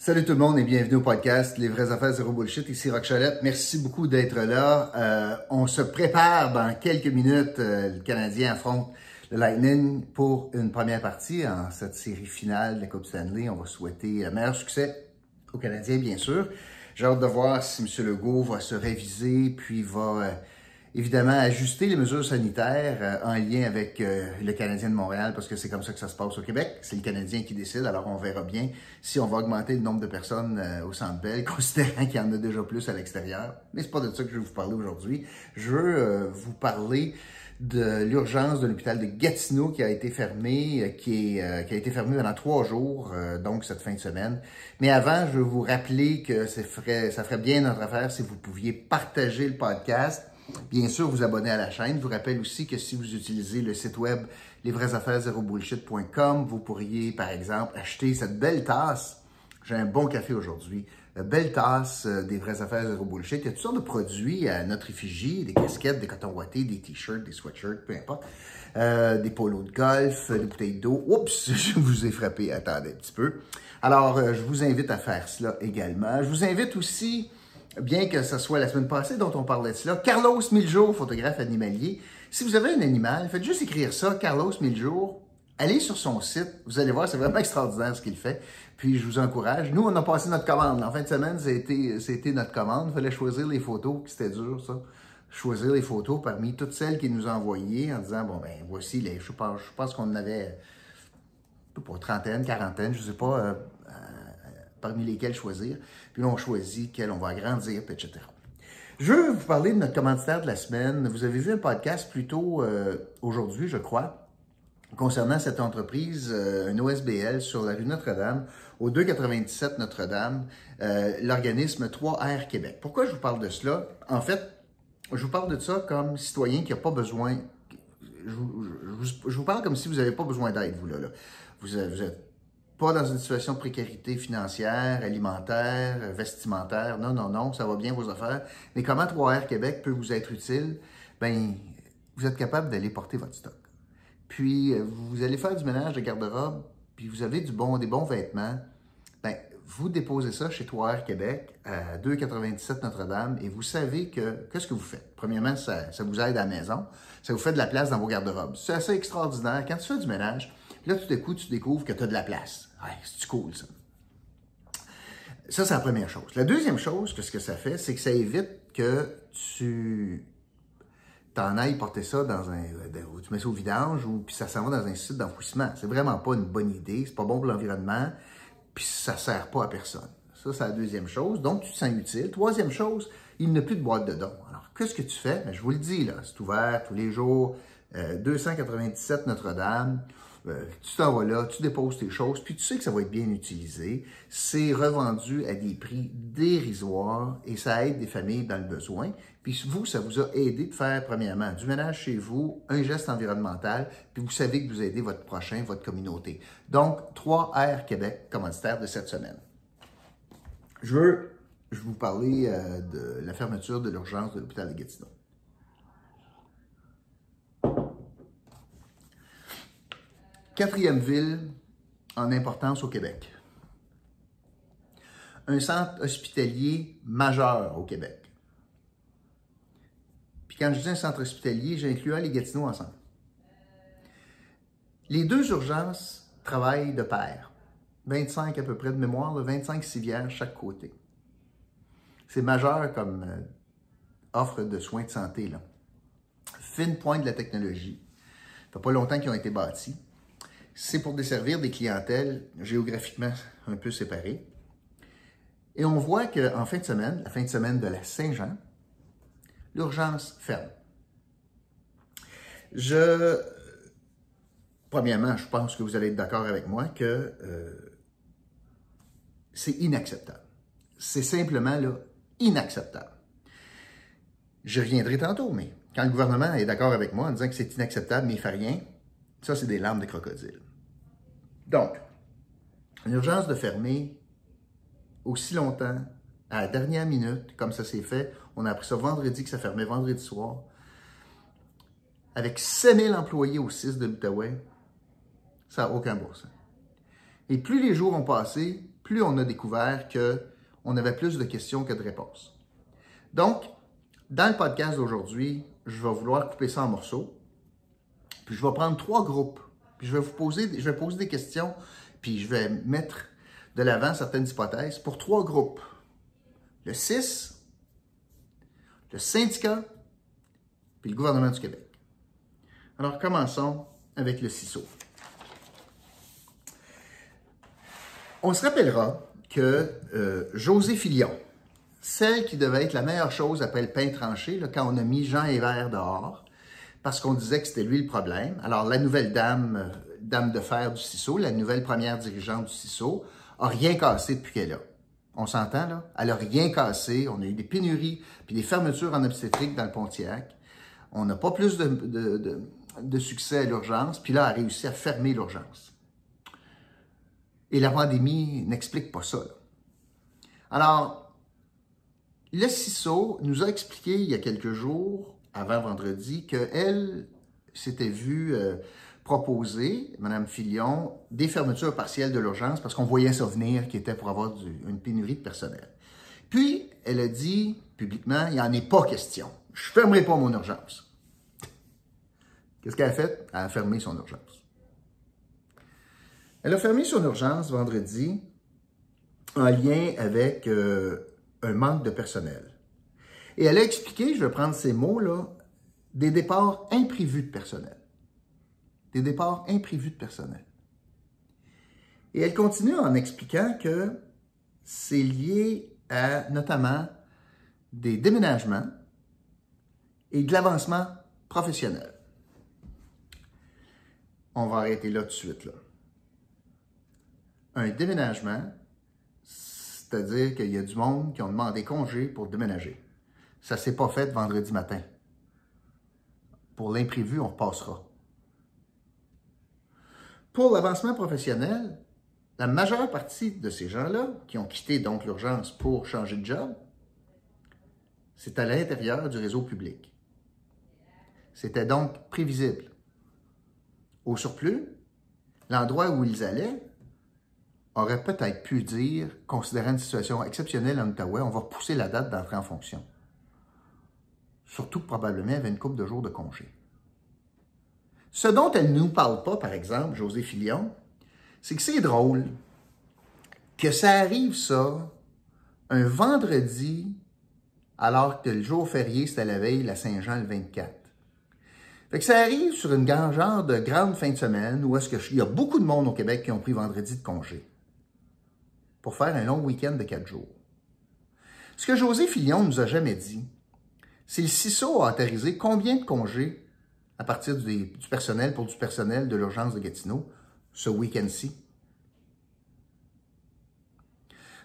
Salut tout le monde et bienvenue au podcast Les vraies affaires zéro bullshit. Ici Rock Chalette. Merci beaucoup d'être là. Euh, on se prépare dans quelques minutes. Euh, le Canadien affronte le Lightning pour une première partie en cette série finale de la Coupe Stanley. On va souhaiter le meilleur succès aux Canadiens, bien sûr. J'ai hâte de voir si M. Legault va se réviser puis va euh, évidemment ajuster les mesures sanitaires euh, en lien avec euh, le Canadien de Montréal, parce que c'est comme ça que ça se passe au Québec. C'est le Canadien qui décide, alors on verra bien si on va augmenter le nombre de personnes euh, au Centre Bell, considérant qu'il y en a déjà plus à l'extérieur. Mais c'est pas de ça que je vais vous parler aujourd'hui. Je veux vous parler de l'urgence de l'hôpital de Gatineau qui a été fermé, qui, est, qui a été fermé pendant trois jours, donc cette fin de semaine. Mais avant, je veux vous rappeler que ça ferait, ça ferait bien notre affaire si vous pouviez partager le podcast Bien sûr, vous abonner à la chaîne. Je vous rappelle aussi que si vous utilisez le site web lesvraiesaffaires vous pourriez, par exemple, acheter cette belle tasse. J'ai un bon café aujourd'hui. Belle tasse euh, des vraies affaires zéro bullshit. Il y a toutes sortes de produits à notre effigie, des casquettes, des cotons des t-shirts, des sweatshirts, peu importe. Euh, des polos de golf, des bouteilles d'eau. Oups, je vous ai frappé. Attendez un petit peu. Alors, euh, je vous invite à faire cela également. Je vous invite aussi bien que ce soit la semaine passée dont on parlait de cela. Carlos Miljour, photographe animalier. Si vous avez un animal, faites juste écrire ça, Carlos Miljour. Allez sur son site, vous allez voir, c'est vraiment extraordinaire ce qu'il fait. Puis je vous encourage. Nous, on a passé notre commande. En fin de semaine, c'était, notre commande. Il fallait choisir les photos, c'était dur ça. Choisir les photos parmi toutes celles qu'il nous a envoyées en disant, bon ben voici les. Je pense, je pense qu'on en avait pas trentaine, quarantaine, je sais pas. Euh, parmi lesquels choisir. Puis là, on choisit quels on va agrandir, etc. Je veux vous parler de notre commanditaire de la semaine. Vous avez vu un podcast plus tôt euh, aujourd'hui, je crois, concernant cette entreprise, euh, un OSBL sur la rue Notre-Dame, au 297 Notre-Dame, euh, l'organisme 3R Québec. Pourquoi je vous parle de cela? En fait, je vous parle de ça comme citoyen qui n'a pas besoin. Je vous, parle comme si vous n'avez pas besoin d'aide, vous, là. là. Vous, vous êtes pas dans une situation de précarité financière, alimentaire, vestimentaire. Non, non, non, ça va bien vos affaires. Mais comment 3R Québec peut vous être utile? Ben, vous êtes capable d'aller porter votre stock. Puis, euh, vous allez faire du ménage de garde-robe, puis vous avez du bon, des bons vêtements. Ben, vous déposez ça chez 3R Québec à 2,97 Notre-Dame et vous savez que, qu'est-ce que vous faites? Premièrement, ça, ça vous aide à la maison. Ça vous fait de la place dans vos garde-robes. C'est assez extraordinaire. Quand tu fais du ménage, là, tout d'un coup, tu découvres que tu as de la place. Ouais, c'est cool, ça. Ça, c'est la première chose. La deuxième chose, que ce que ça fait, c'est que ça évite que tu t'en ailles porter ça dans un. Tu mets ça au vidange ou puis ça s'en va dans un site d'enfouissement. C'est vraiment pas une bonne idée. C'est pas bon pour l'environnement. Puis ça sert pas à personne. Ça, c'est la deuxième chose. Donc, tu te sens utile. Troisième chose, il n'y a plus de boîte de dons. Alors, qu'est-ce que tu fais? Ben, je vous le dis, là, c'est ouvert tous les jours. 297 euh, Notre-Dame. Euh, tu t'en vas là, tu déposes tes choses, puis tu sais que ça va être bien utilisé. C'est revendu à des prix dérisoires et ça aide des familles dans le besoin. Puis vous, ça vous a aidé de faire, premièrement, du ménage chez vous, un geste environnemental, puis vous savez que vous aidez votre prochain, votre communauté. Donc, 3R Québec, commanditaire de cette semaine. Je veux, je vous parler euh, de la fermeture de l'urgence de l'hôpital de Gatineau. Quatrième ville en importance au Québec. Un centre hospitalier majeur au Québec. Puis quand je dis un centre hospitalier, j'inclus les Gatineau ensemble. Les deux urgences travaillent de pair. 25 à peu près de mémoire, 25 civières chaque côté. C'est majeur comme euh, offre de soins de santé. Là. Fine pointe de la technologie. Ça fait pas longtemps qu'ils ont été bâtis c'est pour desservir des clientèles géographiquement un peu séparées. Et on voit qu'en fin de semaine, la fin de semaine de la Saint-Jean, l'urgence ferme. Je, premièrement, je pense que vous allez être d'accord avec moi que euh, c'est inacceptable. C'est simplement là, inacceptable. Je reviendrai tantôt, mais quand le gouvernement est d'accord avec moi en disant que c'est inacceptable, mais il ne fait rien, ça, c'est des larmes de crocodile. Donc, une urgence de fermer aussi longtemps, à la dernière minute, comme ça s'est fait, on a appris ça vendredi que ça fermait vendredi soir, avec 7000 employés au 6 de l'Outaouais, ça n'a aucun bon. Et plus les jours ont passé, plus on a découvert qu'on avait plus de questions que de réponses. Donc, dans le podcast d'aujourd'hui, je vais vouloir couper ça en morceaux. Puis je vais prendre trois groupes. Puis je vais vous poser, je vais poser des questions, puis je vais mettre de l'avant certaines hypothèses pour trois groupes. Le 6, le syndicat, puis le gouvernement du Québec. Alors commençons avec le CISO. On se rappellera que euh, José Filion, celle qui devait être la meilleure chose après le pain tranché, là, quand on a mis Jean Hébert dehors, parce qu'on disait que c'était lui le problème. Alors, la nouvelle dame, euh, dame de fer du CISO, la nouvelle première dirigeante du CISO, a rien cassé depuis qu'elle est là. On s'entend, là? Elle a rien cassé. On a eu des pénuries, puis des fermetures en obstétrique dans le Pontiac. On n'a pas plus de, de, de succès à l'urgence, puis là, elle a réussi à fermer l'urgence. Et la pandémie n'explique pas ça. Alors, le CISO nous a expliqué il y a quelques jours, avant vendredi, qu'elle s'était vue euh, proposer, Mme Filion, des fermetures partielles de l'urgence parce qu'on voyait ça venir qui était pour avoir une pénurie de personnel. Puis, elle a dit publiquement, il n'y en est pas question. Je fermerai pas mon urgence. Qu'est-ce qu'elle a fait? Elle a fermé son urgence. Elle a fermé son urgence vendredi en lien avec euh, un manque de personnel. Et elle a expliqué, je vais prendre ces mots-là, des départs imprévus de personnel. Des départs imprévus de personnel. Et elle continue en expliquant que c'est lié à notamment des déménagements et de l'avancement professionnel. On va arrêter là tout de suite. Là un déménagement, c'est-à-dire qu'il y a du monde qui ont demandé congé pour déménager. Ça ne s'est pas fait vendredi matin. Pour l'imprévu, on repassera. Pour l'avancement professionnel, la majeure partie de ces gens-là, qui ont quitté donc l'urgence pour changer de job, c'est à l'intérieur du réseau public. C'était donc prévisible. Au surplus, l'endroit où ils allaient aurait peut-être pu dire, considérant une situation exceptionnelle en Ottawa, on va repousser la date d'entrée en fonction. Surtout que probablement, il avait une couple de jours de congé. Ce dont elle ne nous parle pas, par exemple, José Filion, c'est que c'est drôle que ça arrive, ça, un vendredi, alors que le jour férié, c'était la veille, la Saint-Jean, le 24. Fait que ça arrive sur une genre de grande fin de semaine où est-ce qu'il y a beaucoup de monde au Québec qui ont pris vendredi de congé pour faire un long week-end de quatre jours. Ce que José Fillon nous a jamais dit, c'est le CISO a autorisé combien de congés à partir du, personnel pour du personnel de l'urgence de Gatineau ce week-end-ci?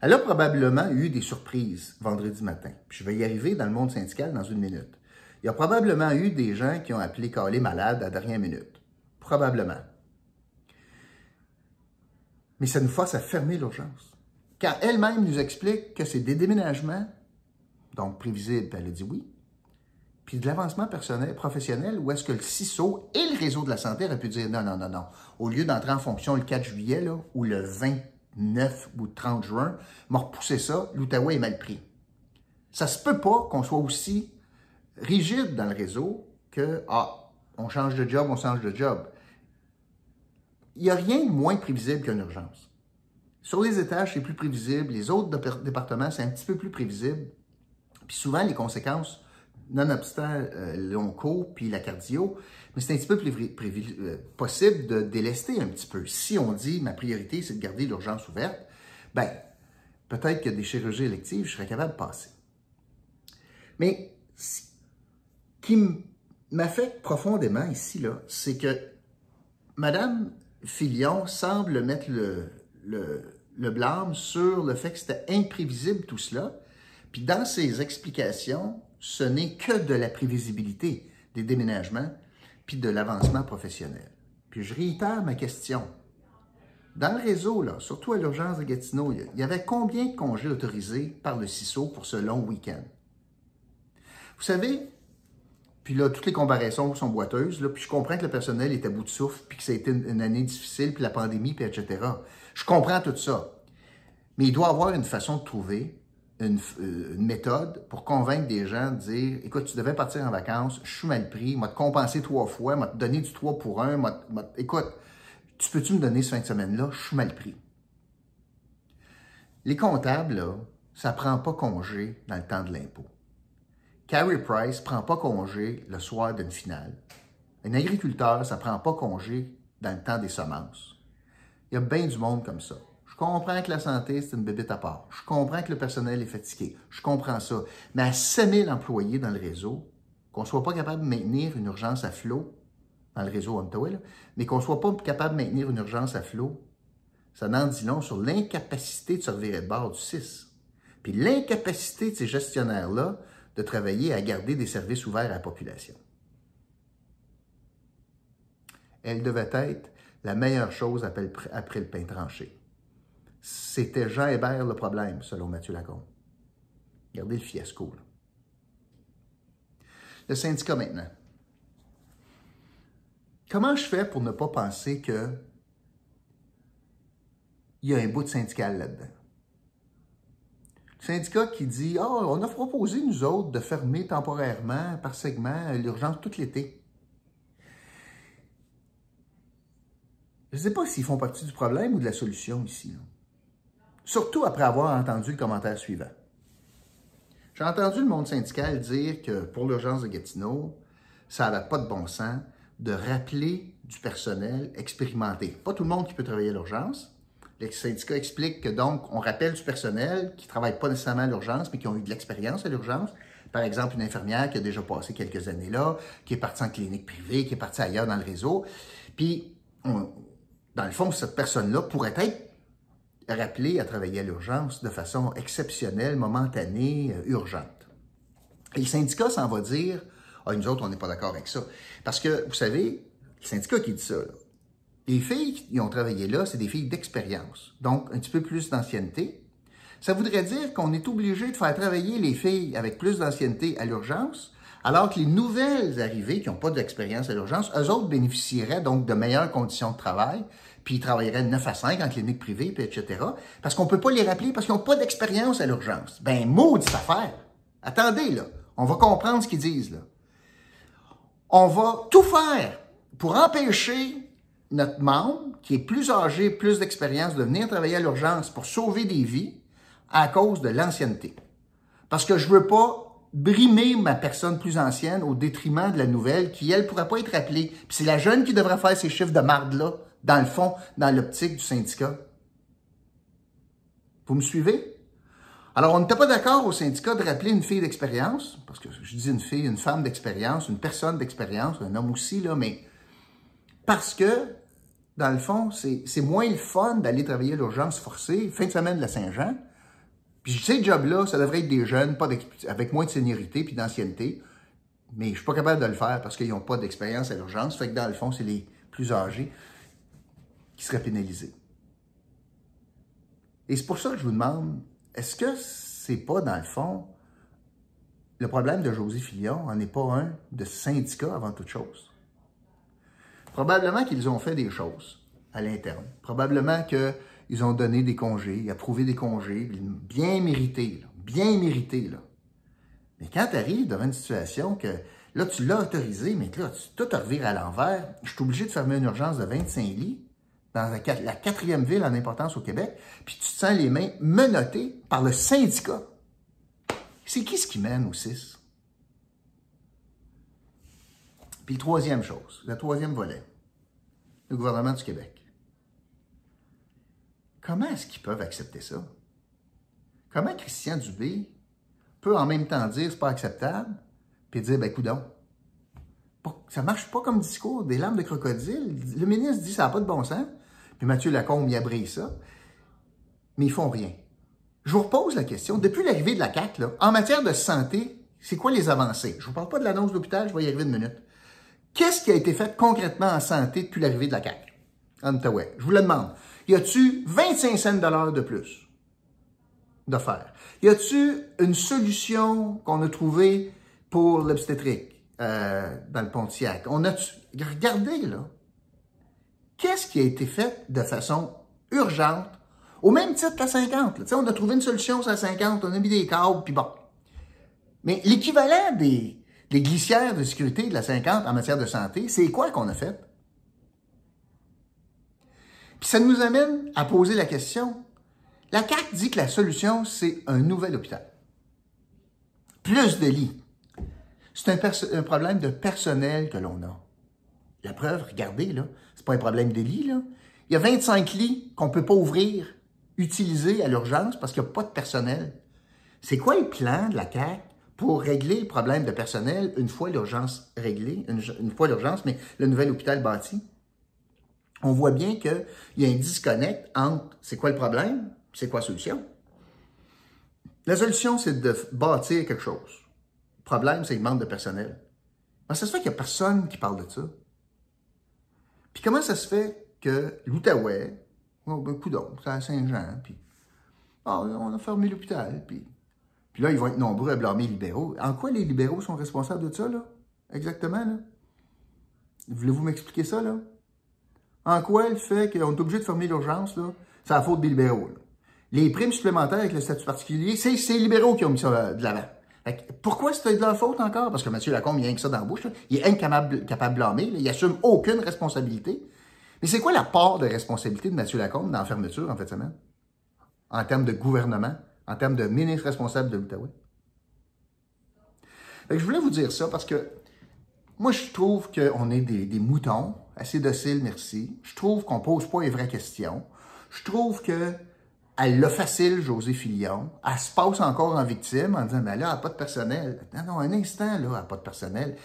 Elle a probablement eu des surprises vendredi matin. je vais y arriver dans le monde syndical dans une minute. Il y a probablement eu des gens qui ont appelé Calais malade à la dernière minute. Probablement. Mais ça nous force à fermer l'urgence car elle-même nous explique que c'est des déménagements, donc prévisibles, elle a dit oui, puis de l'avancement personnel, professionnel, où est-ce que le CISO et le réseau de la santé auraient pu dire non, non, non, non. Au lieu d'entrer en fonction le 4 juillet là, ou le 29 ou 30 juin, m'a repoussé ça, l'Outaouais est mal pris. Ça se peut pas qu'on soit aussi rigide dans le réseau que, ah, on change de job, on change de job. Il n'y a rien de moins prévisible qu'une urgence. Sur les étages, c'est plus prévisible. Les autres départements, c'est un petit peu plus prévisible. Puis souvent, les conséquences, nonobstant euh, l'onco puis la cardio, mais c'est un petit peu plus euh, possible de délester un petit peu. Si on dit ma priorité, c'est de garder l'urgence ouverte, ben peut-être que des chirurgies électives, je serais capable de passer. Mais ce qui m'affecte profondément ici, là, c'est que Madame Filion semble mettre le, le, blâme sur le fait que c'était imprévisible tout cela. Puis dans ses explications, ce n'est que de la prévisibilité des déménagements puis de l'avancement professionnel. Puis je réitère ma question. Dans le réseau, surtout à l'urgence de Gatineau, il y avait combien de congés autorisés par le CISO pour ce long week-end? Vous savez, puis là, toutes les comparaisons sont boiteuses, puis je comprends que le personnel est à bout de souffle, puis que ça a été une, année difficile, puis la pandémie, puis etc. Je comprends tout ça. Mais il doit avoir une façon de trouver une, euh, une, méthode pour convaincre des gens de dire écoute, tu devais partir en vacances, je suis mal pris, m'a te compensé trois fois, m'a te donné du 3 pour 1, écoute, tu peux-tu me donner ce fin de semaine-là, je suis mal pris. Les comptables, là, ça prend pas congé dans le temps de l'impôt. Carrie Price prend pas congé le soir d'une finale. Un agriculteur, ça prend pas congé dans le temps des semences. Il y a bien du monde comme ça. Je comprends que la santé, c'est une bébête à part. Je comprends que le personnel est fatigué. Je comprends ça. Mais à 5000 employés dans le réseau, qu'on ne soit pas capable de maintenir une urgence à flot dans le réseau Ontario, mais qu'on ne soit pas capable de maintenir une urgence à flot, ça n'en dit long sur l'incapacité de se revirer de bord du 6. Puis l'incapacité de ces gestionnaires-là de travailler à garder des services ouverts à la population. Elle devait être la meilleure chose après le pain tranché. C'était Jean Hébert le problème, selon Mathieu Lacombe. Regardez le fiasco. Le syndicat maintenant. Comment je fais pour ne pas penser que il y a un bout de syndical là-dedans? Le syndicat qui dit Ah, oh, on a proposé, nous autres, de fermer temporairement, par segment, l'urgence tout l'été. Je ne sais pas s'ils font partie du problème ou de la solution ici. Surtout après avoir entendu le commentaire suivant. J'ai entendu le monde syndical dire que pour l'urgence de Gatineau, ça n'a pas de bon sens de rappeler du personnel expérimenté. Pas tout le monde qui peut travailler à l'urgence. Les syndicats expliquent que donc, on rappelle du personnel qui ne travaille pas nécessairement à l'urgence, mais qui ont eu de l'expérience à l'urgence. Par exemple, une infirmière qui a déjà passé quelques années là, qui est partie en clinique privée, qui est partie ailleurs dans le réseau. Puis, dans le fond, cette personne-là pourrait être rappelée à travailler à l'urgence de façon exceptionnelle, momentanée, euh, urgente. Et le syndicat s'en va dire Ah, nous autres, on n'est pas d'accord avec ça. Parce que, vous savez, le syndicat qui dit ça, les filles qui ont travaillé là, c'est des filles d'expérience, donc un petit peu plus d'ancienneté. Ça voudrait dire qu'on est obligé de faire travailler les filles avec plus d'ancienneté à l'urgence, alors que les nouvelles arrivées qui n'ont pas d'expérience à l'urgence, eux autres bénéficieraient donc de meilleures conditions de travail, puis ils travailleraient de 9 à 5 en clinique privée, puis etc. Parce qu'on ne peut pas les rappeler parce qu'ils n'ont pas d'expérience à l'urgence. Ben, maudite affaire! Attendez, là. On va comprendre ce qu'ils disent, là. On va tout faire pour empêcher notre membre, qui est plus âgé, plus d'expérience, de venir travailler à l'urgence pour sauver des vies à cause de l'ancienneté. Parce que je veux pas brimer ma personne plus ancienne au détriment de la nouvelle qui, elle, pourrait pas être appelée. Puis c'est la jeune qui devrait faire ces chiffres de marde-là, dans le fond, dans l'optique du syndicat. Vous me suivez? Alors, on n'était pas d'accord au syndicat de rappeler une fille d'expérience, parce que je dis une fille, une femme d'expérience, une personne d'expérience, un homme aussi, là, mais parce que, dans le fond, c'est moins le fun d'aller travailler l'urgence forcée, fin de semaine de la Saint-Jean, ces jobs-là, ça devrait être des jeunes, pas avec moins de seniorité puis d'ancienneté. Mais je ne suis pas capable de le faire parce qu'ils n'ont pas d'expérience à l'urgence. Fait que dans le fond, c'est les plus âgés qui seraient pénalisés. Et c'est pour ça que je vous demande, est-ce que c'est pas, dans le fond, le problème de José Fillon en est pas un de syndicat avant toute chose? Probablement qu'ils ont fait des choses à l'interne. Probablement que ils ont donné des congés, approuvé des congés, bien mérités, bien mérités. Là. Mais quand tu arrives devant une situation que là, tu l'as autorisé, mais que là, tu tout revire à l'envers, je suis obligé de fermer une urgence de 25 lits dans la, quatrième ville en importance au Québec, puis tu te sens les mains menottées par le syndicat. C'est qui ce qui mène au 6? Puis troisième chose, le troisième volet, le gouvernement du Québec. Comment est-ce qu'ils peuvent accepter ça? Comment Christian Dubé peut en même temps dire c'est pas acceptable, puis dire ben coudon. Ça marche pas comme discours, des larmes de crocodile. Le ministre dit ça n'a pas de bon sens, puis Mathieu Lacombe y abrite ça, mais ils font rien. Je vous repose la question. Depuis l'arrivée de la CAQ, en matière de santé, c'est quoi les avancées? Je ne vous parle pas de l'annonce de l'hôpital, je vais y arriver une minute. Qu'est-ce qui a été fait concrètement en santé depuis l'arrivée de la CAQ? En. Je vous le demande y a-tu 25 cents dollars de plus de faire? Y a-tu une solution qu'on a trouvée pour l'obstétrique euh, dans le Pontiac? On a regardez là, qu'est-ce qui a été fait de façon urgente Au même titre la 50. Là? On a trouvé une solution sur la 50, on a mis des câbles, puis bon. Mais l'équivalent des glissières de sécurité de la 50 en matière de santé, c'est quoi qu'on a fait? Puis ça nous amène à poser la question. La CAQ dit que la solution, c'est un nouvel hôpital. Plus de lits. C'est un, problème de personnel que l'on a. La preuve, regardez, là, c'est pas un problème de lits, là. Il y a 25 lits qu'on peut pas ouvrir, utiliser à l'urgence parce qu'il n'y a pas de personnel. C'est quoi le plan de la CAQ pour régler le problème de personnel une fois l'urgence réglée, une fois l'urgence, mais le nouvel hôpital bâti? On voit bien qu'il y a un disconnect entre c'est quoi le problème, c'est quoi la solution. La solution, c'est de bâtir quelque chose. Le problème, c'est le manque de personnel. Mais ça se fait qu'il n'y a personne qui parle de ça. Puis comment ça se fait que l'Outaouais, oh, ben, coudon, c'est à Saint-Jean, puis oh, on a fermé l'hôpital, puis, puis là, ils vont être nombreux à blâmer les libéraux. En quoi les libéraux sont responsables de ça, là? Exactement, là? Voulez-vous m'expliquer ça, là? En quoi le fait qu'on est obligé de fermer l'urgence, c'est la faute des libéraux. Les primes supplémentaires avec le statut particulier, c'est les libéraux qui ont mis ça de l'avant. Pourquoi c'était de leur faute encore? Parce que M. Lacombe, il a rien que ça dans la bouche. Il est incapable capable de blâmer. Il assume aucune responsabilité. Mais c'est quoi la part de responsabilité de M. Lacombe dans la fermeture en fait semaine? En termes de gouvernement, en termes de ministre responsable de l'Outaouais? Je voulais vous dire ça parce que moi, je trouve qu'on est des, moutons, assez dociles, merci. Je trouve qu'on pose pas les vraies questions. Je trouve que elle l'a facile, José Filion. Elle se passe encore en victime en disant, mais là, elle n'a pas de personnel. Non, non, un instant, là, elle n'a pas de personnel.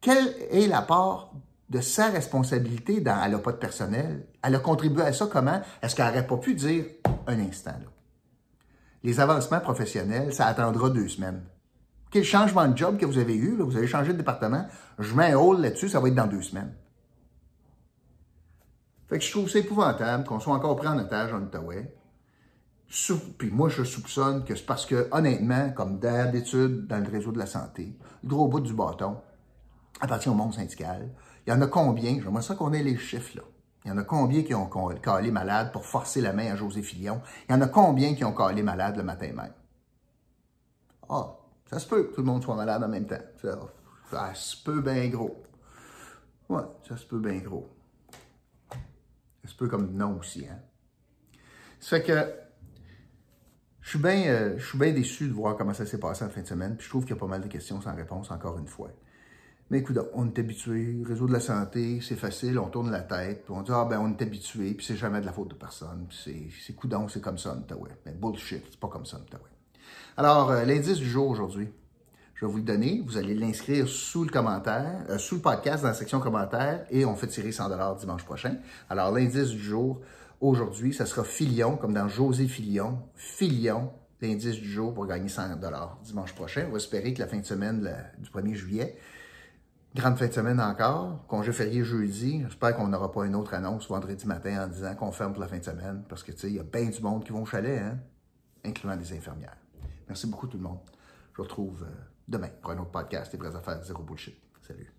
Quelle est la part de sa responsabilité dans elle n'a pas de personnel? Elle a contribué à ça comment? Est-ce qu'elle n'aurait pas pu dire un instant, là? Les avancements professionnels, ça attendra deux semaines. Quel changement de job que vous avez eu, vous avez changé de département, je mets un hall là-dessus, ça va être dans deux semaines. Fait que je trouve ça épouvantable qu'on soit encore pris en otage en Outaouais puis moi, je soupçonne que c'est parce que, honnêtement, comme d'habitude dans le réseau de la santé, le gros bout du bâton appartient au monde syndical. Il y en a combien, j'aimerais ça qu'on ait les chiffres là. Il y en a combien qui ont calé malade pour forcer la main à José Fillon? Il y en a combien qui ont calé malade le matin même? Ah, ça se peut que tout le monde soit malade en même temps. Ça, ça se peut bien gros. Ouais, ça se peut bien gros. Ça se peut comme non aussi, hein? Ça fait que je suis bien euh, déçu de voir comment ça s'est passé en fin de semaine. Puis je trouve qu'il y a pas mal de questions sans réponse, encore une fois. Mais écoute, on est habitué, réseau de la santé, c'est facile, on tourne la tête, puis on dit, ah ben on est habitué, puis c'est jamais de la faute de personne, puis c'est coudon, c'est comme ça Outaouais. Mais bullshit, c'est pas comme ça. Alors, euh, l'indice du jour aujourd'hui, je vais vous le donner, vous allez l'inscrire sous le commentaire, euh, sous le podcast dans la section commentaires, et on fait tirer 100 dimanche prochain. Alors, l'indice du jour, Aujourd'hui, ça sera Filion, comme dans José Filion. Filion, l'indice du jour pour gagner 100 dimanche prochain. On va espérer que la fin de semaine du 1er juillet, grande fin de semaine encore, congé férié jeudi. J'espère qu'on n'aura pas une autre annonce vendredi matin en disant qu'on ferme pour la fin de semaine, parce que, tu sais, il y a bien du monde qui vont au chalet, hein, incluant les infirmières. Merci beaucoup tout le monde. Je vous retrouve euh, demain pour un autre podcast, Les vraies affaires, zéro bullshit. Salut.